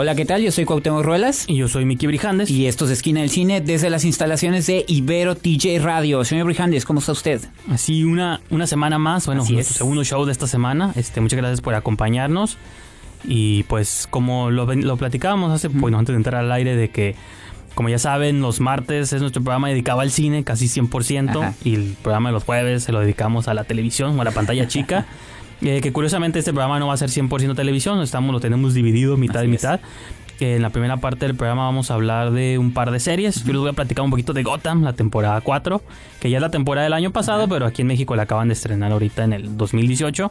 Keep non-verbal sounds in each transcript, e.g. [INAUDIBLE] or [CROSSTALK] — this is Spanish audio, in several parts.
Hola, ¿qué tal? Yo soy Cuauhtémoc Ruelas. Y yo soy Miki Brijandes. Y esto es Esquina del Cine desde las instalaciones de Ibero TJ Radio. Señor Brijandes, ¿cómo está usted? Así una, una semana más, bueno, Así nuestro es. segundo show de esta semana. Este, muchas gracias por acompañarnos. Y pues como lo, lo platicábamos hace, bueno, antes de entrar al aire, de que como ya saben, los martes es nuestro programa dedicado al cine, casi 100%, Ajá. y el programa de los jueves se lo dedicamos a la televisión o a la pantalla chica. [LAUGHS] Eh, que curiosamente este programa no va a ser 100% televisión, estamos, lo tenemos dividido mitad Así y mitad. Que en la primera parte del programa vamos a hablar de un par de series. Yo les voy a platicar un poquito de Gotham, la temporada 4, que ya es la temporada del año pasado, pero aquí en México la acaban de estrenar ahorita en el 2018.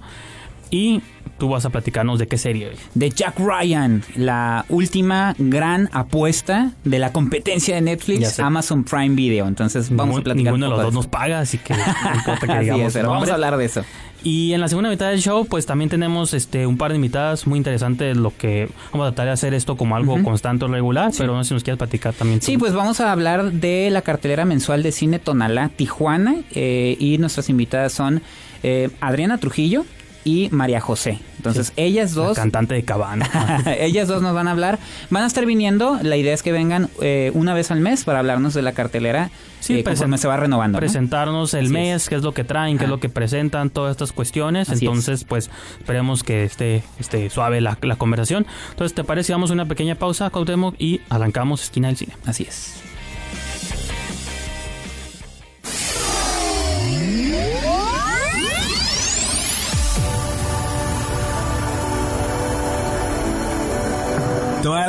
Y tú vas a platicarnos de qué serie. De Jack Ryan, la última gran apuesta de la competencia de Netflix. Amazon Prime Video. Entonces vamos Ninguno- a platicar Ninguno de los dos nos paga, así que no [LAUGHS] importa que Así digamos es, pero su vamos a hablar de eso. Y en la segunda mitad del show, pues también tenemos este un par de invitadas muy interesantes. Lo que vamos a tratar de hacer esto como algo constante o regular, pero no sé si nos quieres platicar también. tú. Sí, pues vamos a hablar de la cartelera mensual de cine Tonalá Tijuana eh, y nuestras invitadas son eh, Adriana Trujillo y María José. Entonces, Sí. ellas La dos cantante de Cabana. [LAUGHS] Ellas dos nos van a hablar. Van a estar viniendo. La idea es que vengan eh, una vez al mes para hablarnos de la cartelera Sí, eh, present- se va renovando. ¿no? presentarnos el Así mes, es. qué es lo que traen, qué es lo que presentan, todas estas cuestiones. Así Entonces, pues esperemos que esté, esté suave la, la conversación. Entonces, ¿te parece? Damos una pequeña pausa, Cuauhtémoc, y arrancamos Esquina del Cine. Así es.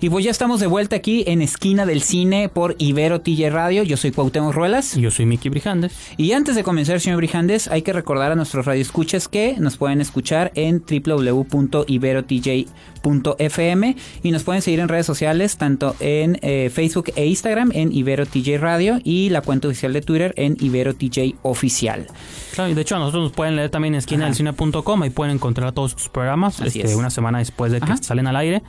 Y pues ya estamos de vuelta aquí en Esquina del Cine por Ibero TJ Radio. Yo soy Cuauhtémoc Ruelas. Yo soy Miki Brijandes. Y antes de comenzar, señor Brijandes, hay que recordar a nuestros radioescuchas que nos pueden escuchar en www.iberotj.fm y nos pueden seguir en redes sociales, tanto en eh, Facebook e Instagram en Ibero TJ Radio y la cuenta oficial de Twitter en Ibero TJ Oficial. Claro, y de hecho a nosotros nos pueden leer también en esquinadelcine.com, ahí pueden encontrar todos sus programas este, es. una semana después de que Ajá. salen al aire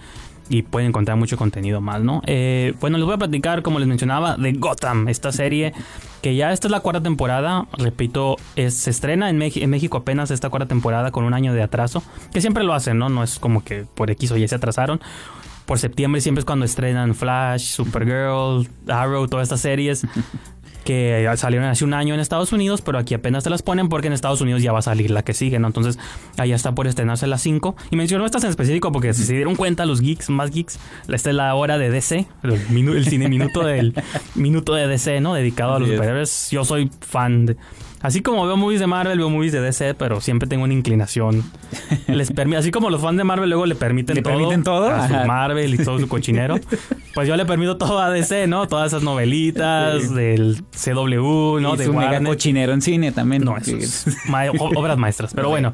y pueden encontrar mucho contenido más, ¿no? Eh, bueno, les voy a platicar, como les mencionaba, de Gotham, esta serie que ya esta es la cuarta temporada, repito, es- se estrena en, en México apenas esta cuarta temporada con un año de atraso, que siempre lo hacen, ¿no? No es como que por X o Y se atrasaron. Por septiembre siempre es cuando estrenan Flash, Supergirl, Arrow, todas estas series [LAUGHS] que salieron hace un año en Estados Unidos, pero aquí apenas se las ponen porque en Estados Unidos ya va a salir la que sigue, ¿no? Entonces, allá está por estrenarse las 5. Y menciono estas en específico porque si se dieron cuenta los geeks, más geeks, esta es la hora de DC, el, el cine minuto del [LAUGHS] minuto de DC, ¿no? Dedicado a los superhéroes. Yo soy fan de... Así como veo movies de Marvel, veo movies de DC, pero siempre tengo una inclinación. Les así como los fans de Marvel luego le permiten ¿Le todo. permiten todo? A su Ajá. Marvel y todo su cochinero. Pues yo le permito todo a DC, ¿no? Todas esas novelitas Sí. del CW, ¿no? y de su mega Warner. cochinero en cine también. No, eso es [LAUGHS] ma- obras maestras. Pero [LAUGHS] bueno,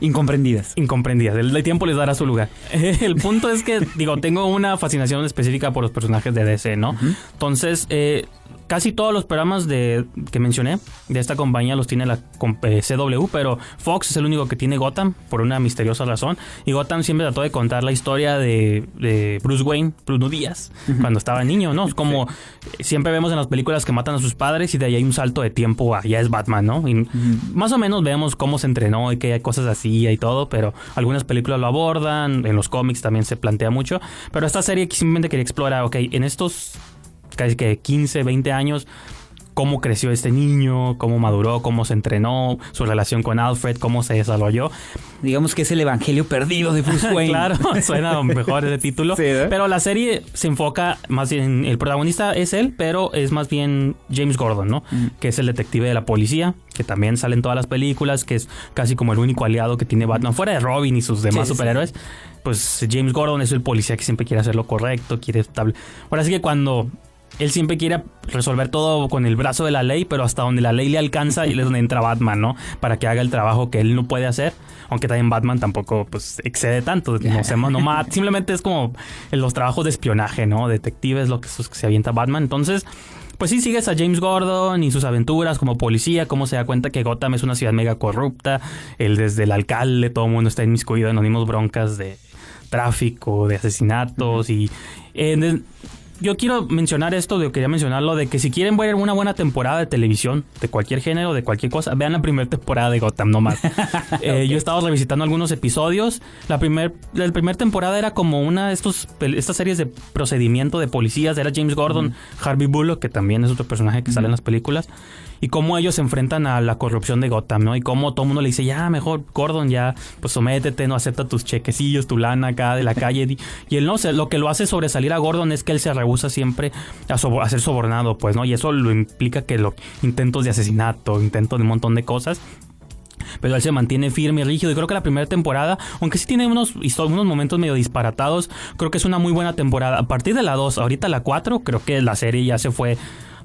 Incomprendidas. incomprendidas. El, el tiempo les dará su lugar. [LAUGHS] El punto es que, digo, tengo una fascinación específica por los personajes de DC, ¿no? Entonces, eh, casi todos los programas de, que mencioné de esta compañía los tiene la com- eh, CW, pero Fox es el único que tiene Gotham por una misteriosa razón. Y Gotham siempre trató de contar la historia de, de Bruce Wayne, Bruno Díaz, cuando estaba niño, ¿no? Es como siempre vemos en las películas que matan a sus padres y de ahí hay un salto de tiempo a ya es Batman, ¿no? Y más o menos vemos cómo se entrenó y que hay cosas así y todo, pero algunas películas lo abordan, en los cómics también se plantea mucho, pero esta serie simplemente quería explorar, ok, en estos casi que 15, 20 años, cómo creció este niño, cómo maduró, cómo se entrenó, su relación con Alfred, cómo se desarrolló. Digamos que es el evangelio perdido de Bruce [LAUGHS] Wayne. claro, suena [LAUGHS] mejor ese título. Sí, ¿eh? Pero la serie se enfoca más bien, el protagonista es él, pero es más bien James Gordon, ¿no? Que es el detective de la policía, que también sale en todas las películas, que es casi como el único aliado que tiene Batman, fuera de Robin y sus demás Sí, sí, sí. superhéroes. Pues James Gordon es el policía que siempre quiere hacer lo correcto, quiere estable. Ahora sí que cuando él siempre quiere resolver todo con el brazo de la ley, pero hasta donde la ley le alcanza y es donde entra Batman, ¿no? Para que haga el trabajo que él no puede hacer, aunque también Batman tampoco pues excede tanto, no se no mata, [LAUGHS] simplemente es como los trabajos de espionaje, ¿no? Detective es lo que, se avienta Batman, entonces pues sí, sigues a James Gordon y sus aventuras como policía, cómo se da cuenta que Gotham es una ciudad mega corrupta, el desde el alcalde, todo el mundo está inmiscuido en las mismas broncas de tráfico, de asesinatos y... eh, de- yo quiero mencionar esto, de, quería mencionarlo, de que si quieren ver una buena temporada de televisión, de cualquier género, de cualquier cosa, vean la primera temporada de Gotham nomás. [LAUGHS] Eh, Yo he estado revisitando algunos episodios. La primera la primer temporada era como una de estos, estas series de procedimiento de policías. Era James Gordon, Harvey Bullock, que también es otro personaje que sale en las películas. Y cómo ellos se enfrentan a la corrupción de Gotham, ¿no? Y cómo todo el mundo le dice, ya, mejor, Gordon, ya, pues sométete, no acepta tus chequecillos, tu lana acá de la calle. Y- él no, se- lo que lo hace sobresalir a Gordon es que él se rehúsa siempre a, sobo- a ser sobornado, pues, ¿no? Y eso lo implica que los intentos de asesinato, intentos de un montón de cosas. Pero él se mantiene firme y rígido. Y creo que la primera temporada, aunque sí tiene unos, unos momentos medio disparatados, creo que es una muy buena temporada. A partir de la 2, ahorita la 4, creo que la serie ya se fue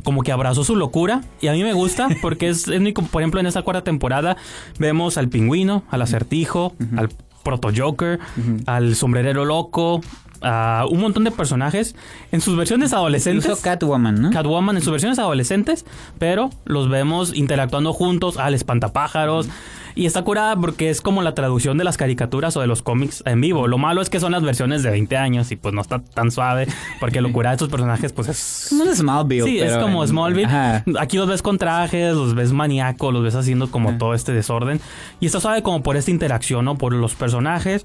como que abrazó su locura. Y a mí me gusta [LAUGHS] porque es, es por ejemplo, en esta cuarta temporada vemos al pingüino, al acertijo, al proto Joker, al sombrerero loco, a un montón de personajes en sus versiones adolescentes. Incluso Catwoman, ¿no? Catwoman en sus versiones adolescentes, pero los vemos interactuando juntos al espantapájaros. Y está curada porque es como la traducción de las caricaturas o de los cómics en vivo. Lo malo es que son las versiones de 20 años y pues no está tan suave porque lo curada de estos personajes pues es... Como Smallville. Sí, es como en- Smallville. Ajá. Aquí los ves con trajes, los ves maníacos, los ves haciendo como Ajá. todo este desorden. Y está suave como por esta interacción, ¿no? Por los personajes.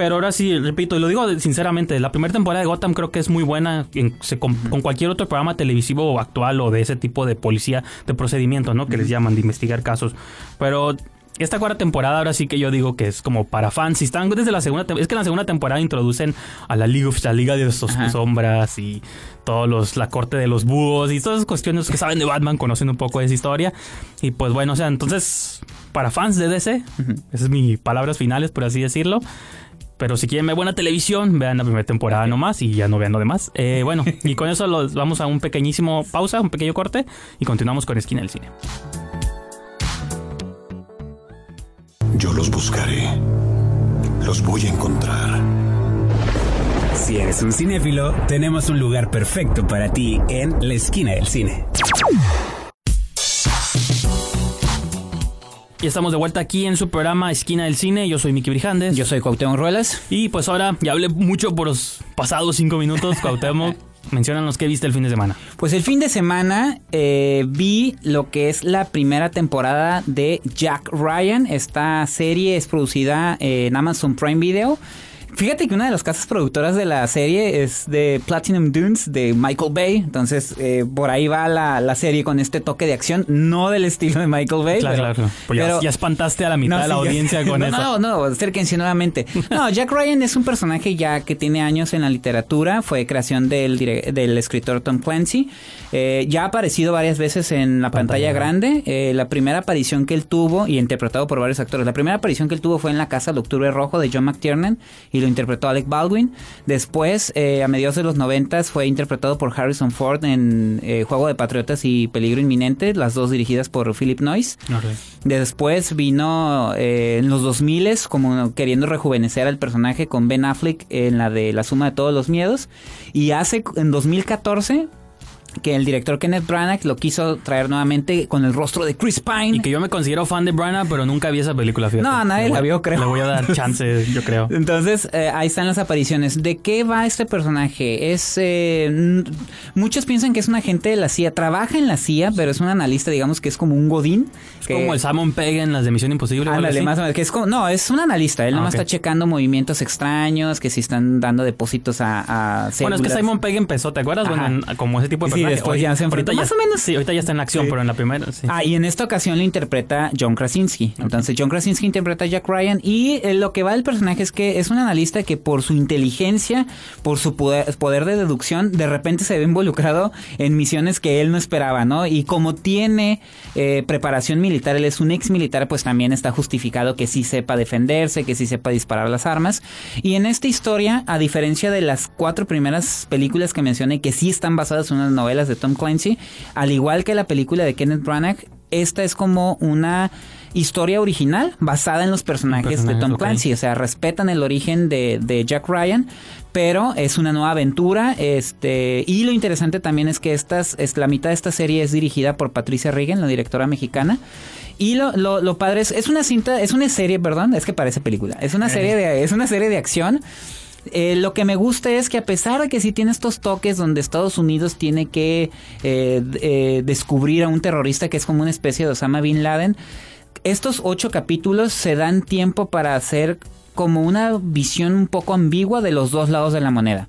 Pero ahora sí, repito, y lo digo sinceramente, la primera temporada de Gotham creo que es muy buena en- se- con, con cualquier otro programa televisivo actual o de ese tipo de policía, de procedimiento, ¿no? Que les llaman, de investigar casos. Pero esta cuarta temporada ahora sí que yo digo que es como para fans. Si están desde la segunda es que en la segunda temporada introducen a la League of la Liga de los Ajá. Sombras y todos los la corte de los búhos y todas esas cuestiones que saben de Batman, conocen un poco de esa historia. Y pues bueno, o sea, entonces para fans de DC, esas es mis palabras finales por así decirlo. Pero si quieren ver buena televisión, vean la primera temporada nomás y ya no vean lo demás. Eh, bueno, y con eso [LAUGHS] los vamos a un pequeñísimo pausa, un pequeño corte y continuamos con Esquina del Cine. Yo los buscaré. Los voy a encontrar. Si eres un cinéfilo, tenemos un lugar perfecto para ti en la esquina del cine. Y estamos de vuelta aquí en su programa Esquina del Cine. Yo soy Miki Brijandes. Yo soy Cuauhtémoc Ruelas. Y pues ahora ya hablé mucho por los pasados cinco minutos. Cuauhtémoc, [LAUGHS] menciónanos qué viste el fin de semana. Pues el fin de semana eh, vi lo que es la primera temporada de Jack Ryan. Esta serie es producida en Amazon Prime Video. Fíjate que una de las casas productoras de la serie es de Platinum Dunes de Michael Bay. Entonces, eh, por ahí va la, la serie con este toque de acción, no del estilo de Michael Bay. Claro, pero- claro. Pues ya, pero- ya espantaste a la mitad no, de la sí, ya- audiencia con [LAUGHS] no, eso. No, no, acérquense nuevamente. No, Jack Ryan es un personaje ya que tiene años en la literatura. Fue creación del, del escritor Tom Clancy. Eh, ya ha aparecido varias veces en la pantalla, grande. Eh, la primera aparición que él tuvo, y interpretado por varios actores, la primera aparición que él tuvo fue en La Casa de Octubre Rojo de John McTiernan y lo interpretó Alec Baldwin. Después, eh, a mediados de los noventas, fue interpretado por Harrison Ford en eh, Juego de Patriotas y Peligro Inminente, las dos dirigidas por Philip Noyce. Después vino eh, en los 2000 como queriendo rejuvenecer al personaje con Ben Affleck en la de La suma de todos los miedos. Y hace en 2014 que el director Kenneth Branagh lo quiso traer nuevamente con el rostro de Chris Pine. Y que yo me considero fan de Branagh, pero nunca vi esa película, fíjate. No, nadie voy- la vio, creo. Le voy a dar chance, yo creo. [LAUGHS] Entonces, eh, ahí están las apariciones. ¿De qué va este personaje? Es eh, Muchos piensan que es un agente de la CIA. Trabaja en la CIA, pero es un analista, digamos que es como un godín. Es que- como el Simon Pegg en las de Misión Imposible. o algo Ándale, así. más o menos. Que es como, no, es un analista. Él Ah, nomás está checando movimientos extraños, que si están dando depósitos a, a Bueno, es que. Simon Pegg empezó, ¿te acuerdas? Bueno, en- como ese tipo de Sí, personaje. después ya se enfrentó. Más o menos. Sí, ahorita ya está en acción, pero en la primera, sí. Ah, y en esta ocasión lo interpreta John Krasinski. Entonces, John Krasinski interpreta a Jack Ryan. Y eh, lo que va del personaje es que es un analista que, por su inteligencia, por su poder, poder de deducción, de repente se ve involucrado en misiones que él no esperaba, ¿no? Y como tiene eh, preparación militar, él es un ex militar, pues también está justificado que sí sepa defenderse, que sí sepa disparar las armas. Y en esta historia, a diferencia de las cuatro primeras películas que mencioné, que sí están basadas en unas novelas de Tom Clancy, al igual que la película de Kenneth Branagh, esta es como una historia original basada en los personajes, de Tom. Clancy. O sea, respetan el origen de, de Jack Ryan, pero es una nueva aventura. Este, y lo interesante también es que estas, es, la mitad de esta serie es dirigida por Patricia Regan, la directora mexicana. Y lo, lo, lo padre es, es una cinta, es una serie, perdón, es que parece película. Es una serie de, es una serie de acción. Eh, lo que me gusta es que a pesar de que sí tiene estos toques donde Estados Unidos tiene que eh, eh, descubrir a un terrorista que es como una especie de Osama Bin Laden, estos ocho capítulos se dan tiempo para hacer como una visión un poco ambigua de los dos lados de la moneda.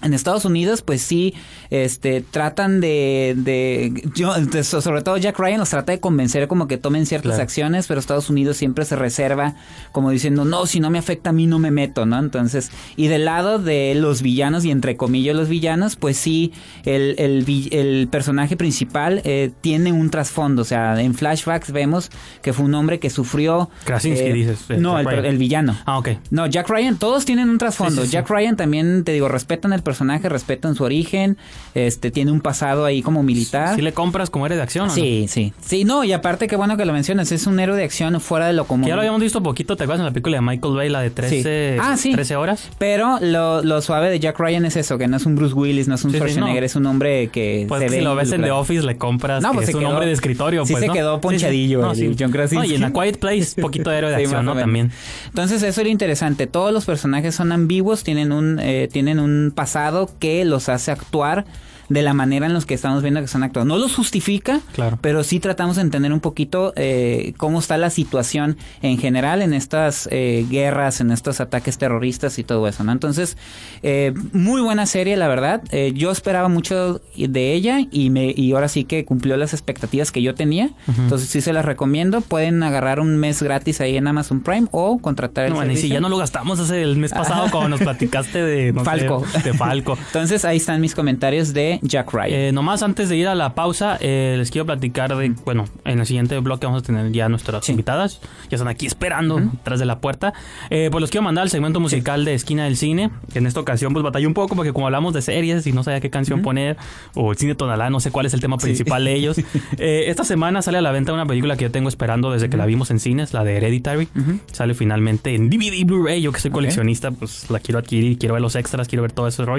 En Estados Unidos, pues sí, este, tratan de, de, yo, de- sobre todo Jack Ryan los trata de convencer como que tomen ciertas Claro. acciones, pero Estados Unidos siempre se reserva como diciendo, no, si no me afecta a mí no me meto, ¿no? Entonces, y del lado de los villanos y entre comillas los villanos, pues sí, el, el, el personaje principal eh, tiene un trasfondo, o sea, en flashbacks vemos que fue un hombre que sufrió... Krasinski, eh, dices, eh, No, el, el villano. Ah, ok. No, Jack Ryan, todos tienen un trasfondo. Sí, sí, sí. Jack Ryan también, te digo, respetan el personaje, respetan su origen, este, tiene un pasado ahí como militar. ¿Sí le compras como héroe de acción o no? Sí, sí. Sí, no, y aparte qué bueno que lo mencionas, es un héroe de acción fuera de lo común. Que ya lo habíamos visto poquito, ¿te acuerdas en la película de Michael Bay, la de 13, Sí. Ah, sí. 13 horas? Pero lo, lo suave de Jack Ryan es eso, que no es un Bruce Willis, no es un Sí, sí, Schwarzenegger, no. es un hombre que Pues se ve si lo ves en The. Office, le compras No, que pues es un hombre de escritorio. sí pues, se quedó ponchadillo el John Krasinski. Y en A Quiet Place, [LAUGHS] poquito de héroe de Sí, acción, ¿no? También. Entonces eso es lo interesante. Todos los personajes son ambiguos, tienen un, eh, tienen un pasado que los hace actuar de la manera en los que estamos viendo que están actuando. No los justifica, Claro. pero sí tratamos de entender un poquito eh, cómo está la situación en general en estas eh, guerras, en estos ataques terroristas y todo eso, ¿no? Entonces, eh, muy buena serie, la verdad. Eh, yo esperaba mucho de ella y, me, y ahora sí que cumplió las expectativas que yo tenía. Entonces, sí se las recomiendo. Pueden agarrar un mes gratis ahí en Amazon Prime o contratar el No, bueno, y si ya no lo gastamos hace el mes pasado cuando nos platicaste de no sé, Falco. de Falco. Entonces, ahí están mis comentarios de Jack Ryan. Eh, nomás antes de ir a la pausa, eh, les quiero platicar de, bueno, en el siguiente bloque vamos a tener ya nuestras Sí. invitadas. Ya están aquí esperando detrás de la puerta. Eh, pues los quiero mandar al segmento musical de Esquina del Cine. Que en esta ocasión pues batallé un poco porque como hablamos de series y no sabía qué canción poner, o el cine tonalá, no sé cuál es el tema principal de ellos. [LAUGHS] Eh, esta semana sale a la venta una película que yo tengo esperando desde que la vimos en cines, la de Hereditary. Sale finalmente en DVD Blu-ray. Yo que soy coleccionista, pues la quiero adquirir, quiero ver los extras, quiero ver todo ese rollo.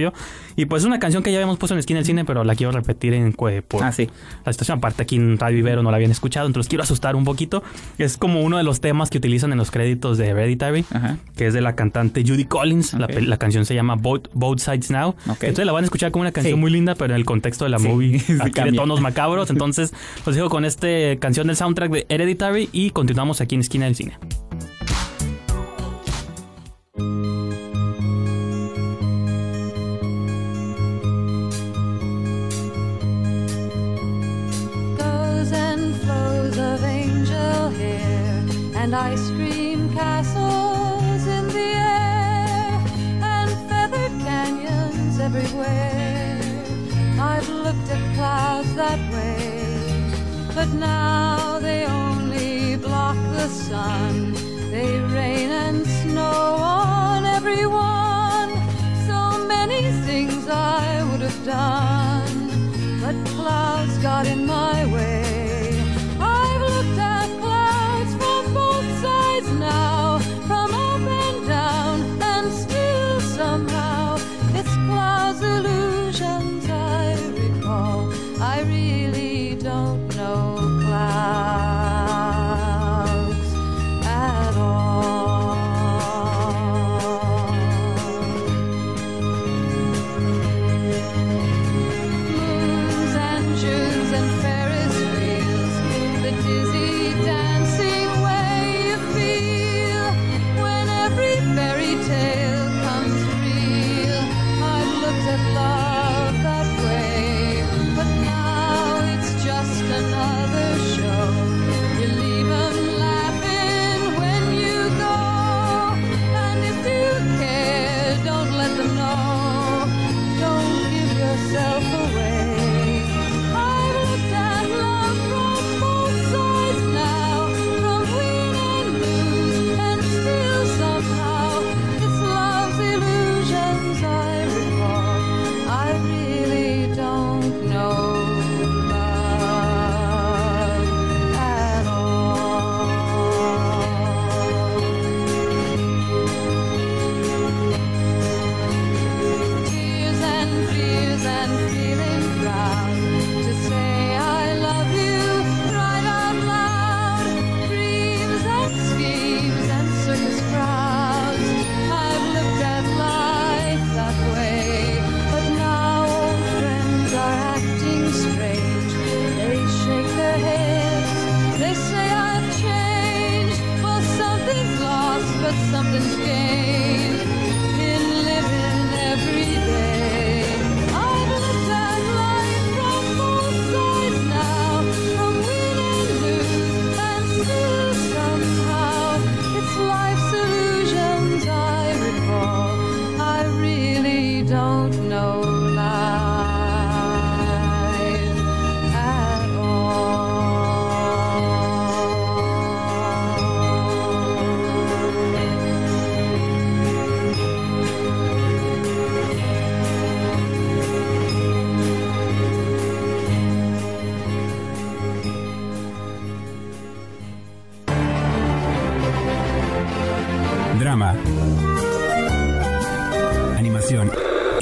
Y pues es una canción que ya habíamos puesto en Esquina del Cine, pero la quiero repetir en por Ah, sí. la estación. Aparte aquí en Radio Ibero no la habían escuchado, entonces quiero asustar un poquito. Es como uno de los temas que utilizan en los créditos de Hereditary, Ajá. que es de la cantante Judy Collins. La canción se llama Both, Both Sides Now. Entonces la van a escuchar como una canción Sí. muy linda, pero en el contexto de la Sí, movie [LAUGHS] adquiere tonos macabros. [LAUGHS] Entonces los dejo con esta canción del soundtrack de Hereditary y continuamos aquí en Esquina del Cine. And ice cream castles in the air and feathered canyons everywhere. I've looked at clouds that way, but now they only block the sun. They rain and snow on everyone. So many things I would have done but clouds got in my way.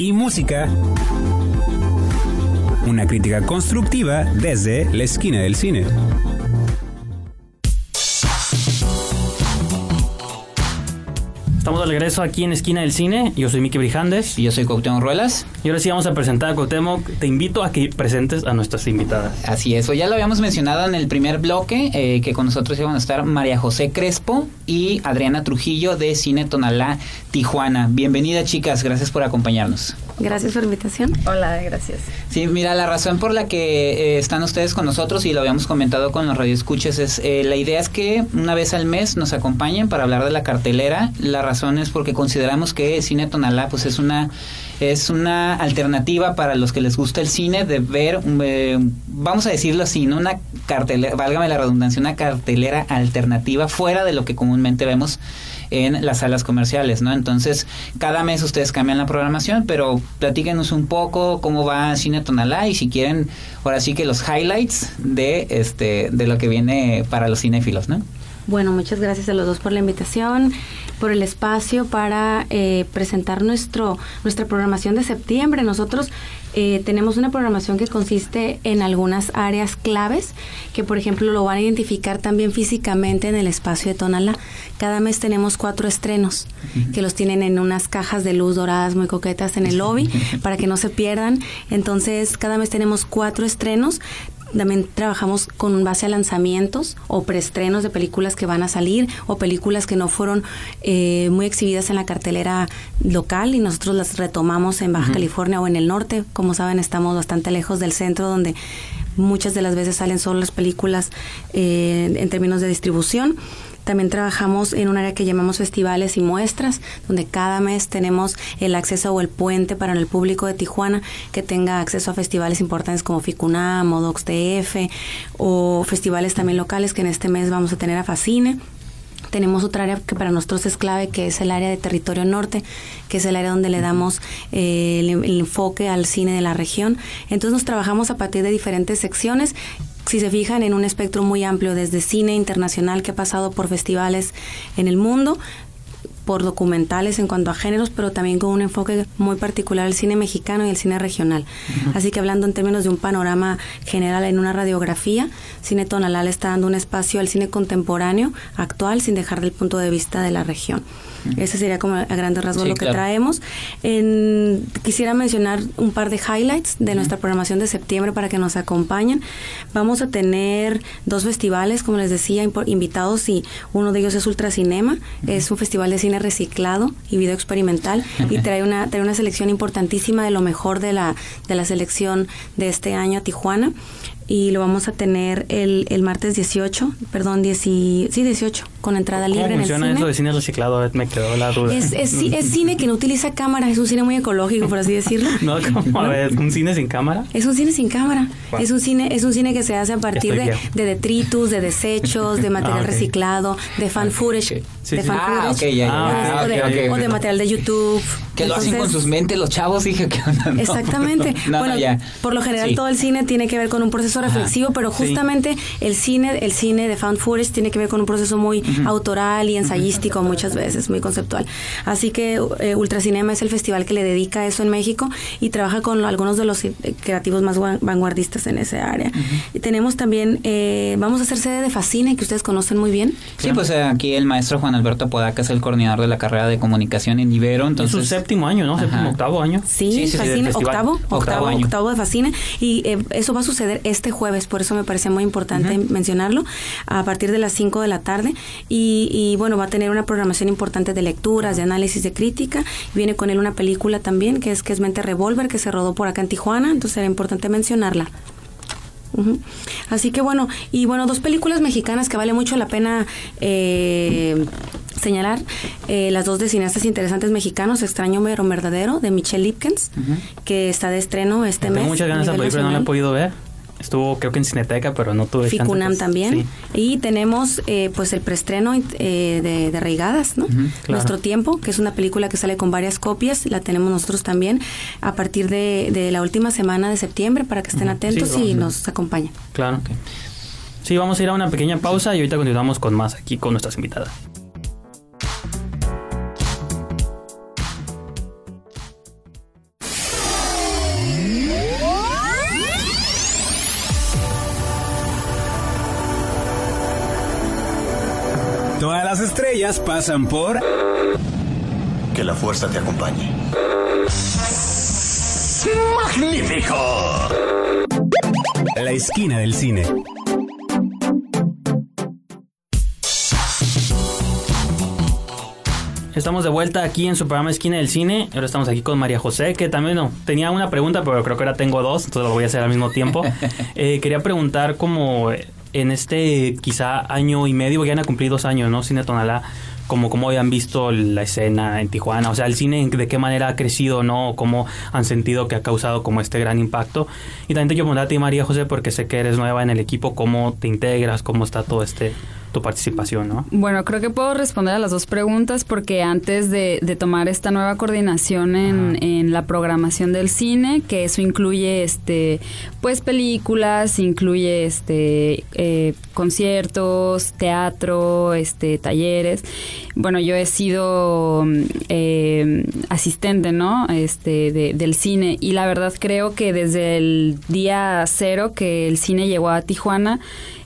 Y música. Una crítica constructiva desde la esquina del cine. Estamos de regreso aquí en Esquina del Cine. Yo soy Miki Brijandes. Y yo soy Cuauhtémoc Ruelas. Y ahora sí vamos a presentar a Cuauhtémoc. Te invito a que presentes a nuestras invitadas. Así es, o ya lo habíamos mencionado en el primer bloque, eh, que con nosotros iban a estar María José Crespo y Adriana Trujillo de Cine Tonalá, Tijuana. Bienvenida chicas, gracias por acompañarnos. Gracias por la invitación. Hola, gracias. Sí, mira, la razón por la que eh, están ustedes con nosotros y lo habíamos comentado con los radioescuchas es eh, la idea es que una vez al mes nos acompañen para hablar de la cartelera. La razón es porque consideramos que Cine Tonalá pues es una es una alternativa para los que les gusta el cine de ver, eh, vamos a decirlo así, ¿no? una cartelera, válgame la redundancia, una cartelera alternativa fuera de lo que comúnmente vemos en las salas comerciales, ¿no? Entonces, cada mes ustedes cambian la programación, pero platíquenos un poco cómo va Cine Tonalá y si quieren, ahora sí que los highlights de este de lo que viene para los cinéfilos, ¿no? Bueno, muchas gracias a los dos por la invitación, por el espacio para eh, presentar nuestro nuestra programación de septiembre. Nosotros eh, tenemos una programación que consiste en algunas áreas claves que, por ejemplo, lo van a identificar también físicamente en el espacio de Tonalá. Cada mes tenemos cuatro estrenos que los tienen en unas cajas de luz doradas muy coquetas en el lobby [LAUGHS] para que no se pierdan. Entonces, cada mes tenemos cuatro estrenos. También trabajamos con base a lanzamientos o preestrenos de películas que van a salir o películas que no fueron eh, muy exhibidas en la cartelera local y nosotros las retomamos en Baja California o en el norte. Como saben, estamos bastante lejos del centro donde muchas de las veces salen solo las películas eh, en términos de distribución. También trabajamos en un área que llamamos festivales y muestras, donde cada mes tenemos el acceso o el puente para el público de Tijuana que tenga acceso a festivales importantes como FICUNAM o DocsTF o festivales también locales que en este mes vamos a tener a Facine. Tenemos otra área que para nosotros es clave, que es el área de territorio norte, que es el área donde le damos eh, el, el enfoque al cine de la región. Entonces nos trabajamos a partir de diferentes secciones si se fijan, en un espectro muy amplio, desde cine internacional que ha pasado por festivales en el mundo, por documentales en cuanto a géneros, pero también con un enfoque muy particular al cine mexicano y el cine regional. Así que hablando en términos de un panorama general en una radiografía, Cine Tonalá le está dando un espacio al cine contemporáneo, actual, sin dejar del punto de vista de la región. Ese sería como a grandes rasgos Sí, lo que claro. traemos. En- quisiera mencionar un par de highlights de nuestra programación de septiembre para que nos acompañen. Vamos a tener dos festivales, como les decía, invitados y uno de ellos es Ultracinema. Es un festival de cine reciclado y video experimental y trae una, trae una selección importantísima de lo mejor de la, de la selección de este año a Tijuana. Y lo vamos a tener el, el martes 18, perdón, 10 y- sí, 18, con entrada ¿Cómo libre en el funciona cine. eso de cine reciclado? A ver, Me quedó la duda. Es, es, es cine que no utiliza cámara, es un cine muy ecológico, por así decirlo. [LAUGHS] No, ¿cómo? A ver, ¿un cine sin cámara? Es un cine sin cámara. Wow. Es un cine, es un cine que se hace a partir de, de detritus, de desechos, de [LAUGHS] material Ah, reciclado, de fan footage, ok. Sí, de sí. fan Ah, footage, ok, ya, ya, ya. o, de, o material de YouTube. Que lo hacen con sus mentes los chavos, dije que no. Exactamente. [LAUGHS] No, bueno, no, ya. por lo general Sí. todo el cine tiene que ver con un proceso reflexivo, pero Sí. justamente el cine, el cine de found footage tiene que ver con un proceso muy autoral y ensayístico muchas veces, muy conceptual. Así que eh, Ultracinema es el festival que le dedica a eso en México y trabaja con algunos de los eh, creativos más van- vanguardistas en ese área. Y tenemos también, eh, vamos a hacer sede de Fascine, que ustedes conocen muy bien. Sí, pues eh, aquí el maestro Juan Alberto Podaca es el coordinador de la carrera de comunicación en Ibero, Es entonces... su séptimo año, ¿no? Séptimo, octavo año. Sí, Sí, sí, Fascine, festival. octavo, Octavo octavo, año. octavo de Fascine. Y eh, eso va a suceder este jueves, por eso me parece muy importante mencionarlo, a partir de las 5 de la tarde. Y, y, bueno, va a tener una programación importante de lecturas, de análisis, de crítica. Viene con él una película también, que es, que es Mente Revolver, que se rodó por acá en Tijuana, entonces era importante mencionarla. Así que bueno, y bueno, dos películas mexicanas que vale mucho la pena eh, señalar eh, las dos de cineastas interesantes mexicanos, Extraño Mero Verdadero, de Michelle Lipkins, que está de estreno este Tengo mes. muchas ganas de a esa nivel película, no la he podido ver. Estuvo creo que en Cineteca, pero no tuve Ficunam pues, también. sí. Y tenemos eh, pues el preestreno eh, de, de Reigadas, ¿no? claro. Nuestro Tiempo, que es una película que sale con varias copias, la tenemos nosotros también a partir de, de la última semana de septiembre para que estén atentos Sí, y nos acompañen. Claro. Sí, vamos a ir a una pequeña pausa y ahorita continuamos con más aquí con nuestras invitadas. Las estrellas pasan por... Que la fuerza te acompañe. ¡Magnífico! La esquina del cine. Estamos de vuelta aquí en su programa Esquina del Cine. Ahora estamos aquí con María José, que también no, tenía una pregunta, pero creo que ahora tengo dos, entonces lo voy a hacer al mismo tiempo. [LAUGHS] Eh, quería preguntar como eh, en este quizá año y medio, ya han cumplido dos años, ¿no? Cine Tonalá, como cómo habían visto la escena en Tijuana, o sea, el cine de qué manera ha crecido, ¿no? Cómo han sentido que ha causado como este gran impacto. Y también te quiero preguntar a ti, María José, porque sé que eres nueva en el equipo, cómo te integras, cómo está todo este tu participación, ¿no? Bueno, creo que puedo responder a las dos preguntas porque antes de, de tomar esta nueva coordinación en, en la programación del cine, que eso incluye este pues películas, incluye este eh, conciertos, teatro, este talleres. Bueno, yo he sido mm, eh, asistente, ¿no? Este de- del cine y la verdad creo que desde el día cero que el cine llegó a Tijuana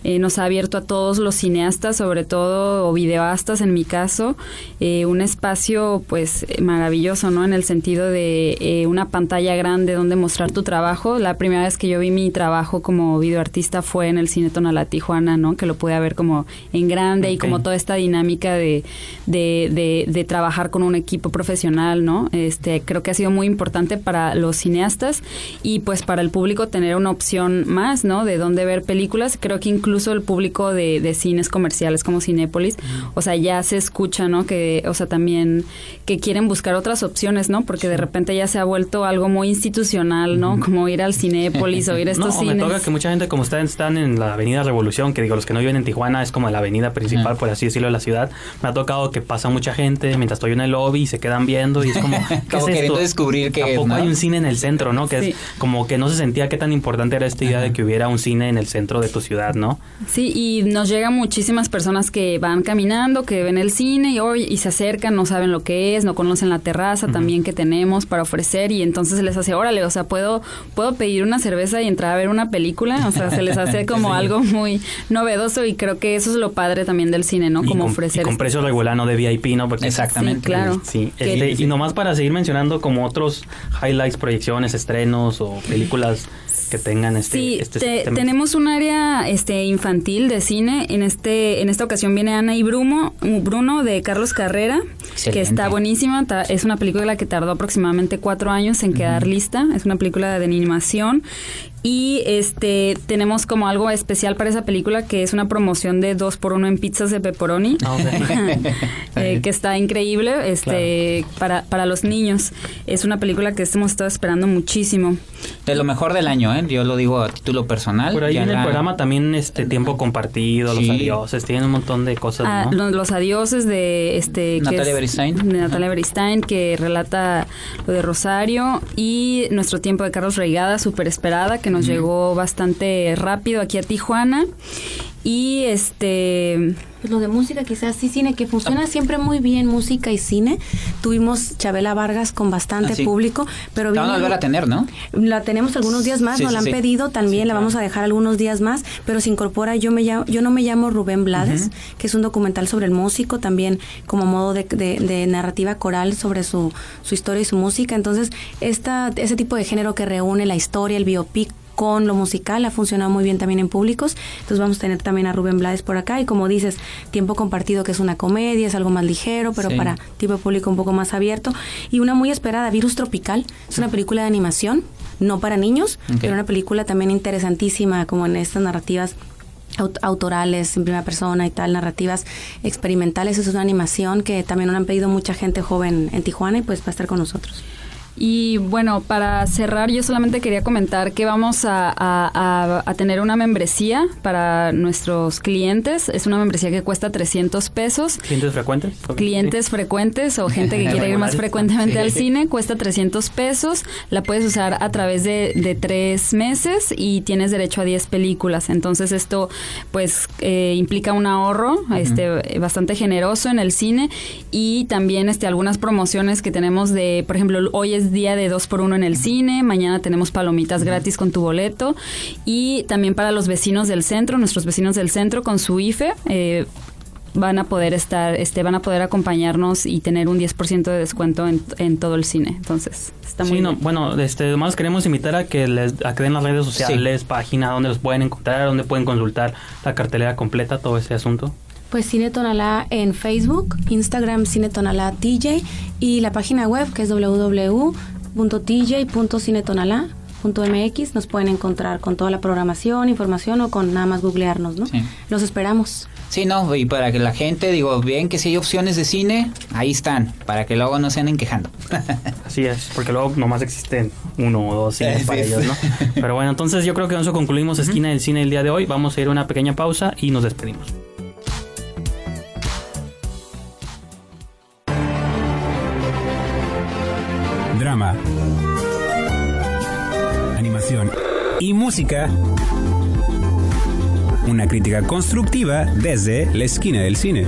eh, nos ha abierto a todos los cineastas, sobre todo o videoastas en mi caso, eh, un espacio pues maravilloso, ¿no? En el sentido de eh, una pantalla grande donde mostrar tu trabajo. La primera vez que yo vi mi trabajo como videoartista fue en el Cine Tonalá Tijuana, ¿no? Que lo pude ver como en grande y Ok. como toda esta dinámica de, de, de, de trabajar con un equipo profesional, ¿no? Este, creo que ha sido muy importante para los cineastas y pues para el público tener una opción más, ¿no? De dónde ver películas. Creo que incluso el público de, de cines comerciales como Cinépolis, o sea, ya se escucha, ¿no? Que, o sea, también que quieren buscar otras opciones, ¿no? Porque de repente ya se ha vuelto algo muy institucional, ¿no? Como ir al Cinépolis o ir a [LAUGHS] estos no, cines. me toca que mucha gente como ustedes están en la Avenida Revolución, que digo, los que no viven en Tijuana es como la avenida principal, por así decirlo, de la ciudad. Me ha tocado que pasa mucha gente mientras estoy en el lobby y se quedan viendo y es como, [LAUGHS] ¿qué Como es queriendo esto? descubrir qué es, Tampoco ¿no? hay un cine en el centro, ¿no? Que Sí. es como que no se sentía qué tan importante era esta idea de que hubiera un cine en el centro de tu ciudad, ¿no? Sí, y nos llegan muchísimas personas que van caminando, que ven el cine y, hoy y se acercan, no saben lo que es, no conocen la terraza también que tenemos para ofrecer y entonces se les hace, órale, o sea, puedo puedo pedir una cerveza y entrar a ver una película, o sea, se les hace [LAUGHS] como algo muy novedoso y creo que eso es lo padre también del cine, ¿no? Como con, ofrecer y con este- precio regular, no de VIP, ¿no? Porque Exactamente. Sí, claro. Sí, este, y nomás para seguir mencionando como otros highlights, proyecciones, estrenos o películas que tengan este, Sí, este te- tenemos un área este infantil de cine. En este en esta ocasión viene Ana y Bruno, Bruno de Carlos Carrera, que Excelente. está buenísima. Es una película que tardó aproximadamente cuatro años en quedar lista. Es una película de animación. Y este tenemos como algo especial para esa película que es una promoción de dos por uno en pizzas de pepperoni. Ah, ok. [LAUGHS] Eh, que está increíble este para, para los niños. Es una película que hemos estado esperando muchísimo. De lo mejor del año, ¿eh? Yo lo digo a título personal. Por ahí en el programa también este tiempo compartido, los adioses, tienen un montón de cosas, Ah, ¿no? los, los adioses de este Natalia es- Beristain. de Natalia Beristain que relata lo de Rosario y nuestro tiempo de Carlos Reigada súper esperada que nos llegó bastante rápido aquí a Tijuana y este Pues lo de música, quizás sí, cine, que funciona siempre muy bien, música y cine. Tuvimos Chabela Vargas con bastante Ah, sí. público, pero La van a vino- volver a tener, ¿no? La tenemos algunos días más, Sí, nos sí, la han pedido también, la claro. vamos a dejar algunos días más, pero se incorpora Yo me llamo, yo no me llamo Rubén Blades, que es un documental sobre el músico, también como modo de, de- de narrativa coral sobre su, su historia y su música. Entonces, esta, ese tipo de género que reúne la historia, el biopic con lo musical ha funcionado muy bien también en públicos. Entonces vamos a tener también a Rubén Blades por acá y como dices, tiempo compartido que es una comedia, es algo más ligero, pero Sí. para tipo de público un poco más abierto. Y una muy esperada, Virus Tropical, es una película de animación, no para niños, pero una película también interesantísima como en estas narrativas aut- autorales en primera persona y tal, narrativas experimentales. Es una animación que también nos han pedido mucha gente joven en Tijuana y pues va a estar con nosotros. Y bueno, para cerrar, yo solamente quería comentar que vamos a, a- a- a tener una membresía para nuestros clientes. Es una membresía que cuesta 300 pesos. ¿Clientes frecuentes? Clientes frecuentes o gente que [LAUGHS] quiere ir más frecuentemente al cine cuesta 300 pesos. La puedes usar a través de, de tres meses y tienes derecho a 10 películas. Entonces esto pues eh, implica un ahorro este, bastante generoso en el cine y también este, algunas promociones que tenemos de, por ejemplo, hoy es día de 2 por 1 en el cine, mañana tenemos palomitas gratis con tu boleto y también para los vecinos del centro, nuestros vecinos del centro con su IFE. eh, van a poder estar, este, van a poder acompañarnos y tener un 10% de descuento en, en todo el cine. Entonces, está muy Sí, no, bien. bueno, este, además queremos invitar a que les a que den las redes sociales, página, donde los pueden encontrar, donde pueden consultar la cartelera completa, todo ese asunto. Pues Cine Tonalá en Facebook, Instagram Cine Tonalá TJ y la página web que es www.tj.cinetonalá.mx. Nos pueden encontrar con toda la programación, información o con nada más googlearnos, ¿no? Sí. Los esperamos. Sí, no, y para que la gente, digo, bien que si hay opciones de cine, ahí están, para que luego no se anden quejando. [LAUGHS] Así es, porque luego nomás existen uno o dos cines Sí, para sí. ellos, ¿no? Pero bueno, entonces yo creo que con eso concluimos Esquina del Cine el día de hoy. Vamos a ir a una pequeña pausa y nos despedimos. Música. Una crítica constructiva desde la esquina del cine.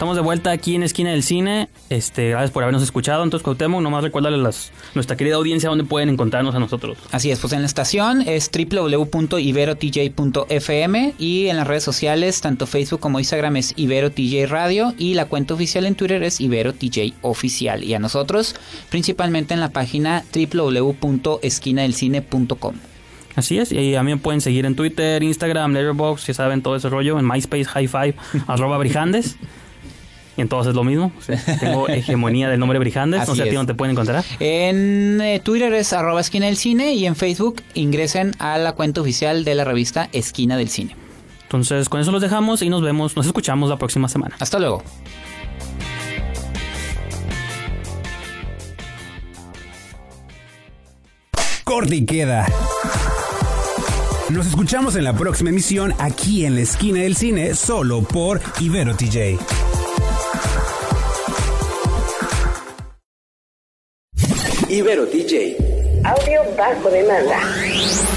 Estamos de vuelta aquí en Esquina del Cine. Este, gracias por habernos escuchado. Entonces, Cuauhtémoc, nomás recuérdale a las, nuestra querida audiencia dónde pueden encontrarnos a nosotros. Así es, pues en la estación es www.iberotj.fm y en las redes sociales, tanto Facebook como Instagram es IberoTJ Radio y la cuenta oficial en Twitter es IberoTJ Oficial. Y a nosotros, principalmente en la página www.esquinadelcine.com. Así es, y a mí me pueden seguir en Twitter, Instagram, Letterboxd, ya saben todo ese rollo, en MySpace, Hi-Fi, [LAUGHS] arroba Brijandes. Y entonces es lo mismo. [LAUGHS] o sea, tengo hegemonía del nombre Brijandes. Así no sé a ti dónde te pueden encontrar. En eh, Twitter es arroba esquina del cine y en Facebook ingresen a la cuenta oficial de la revista Esquina del Cine. Entonces, con eso los dejamos y nos vemos, nos escuchamos la próxima semana. Hasta luego. Corte y queda. Nos escuchamos en la próxima emisión aquí en la esquina del cine, solo por Ibero TJ. Ibero DJ. Audio bajo demanda.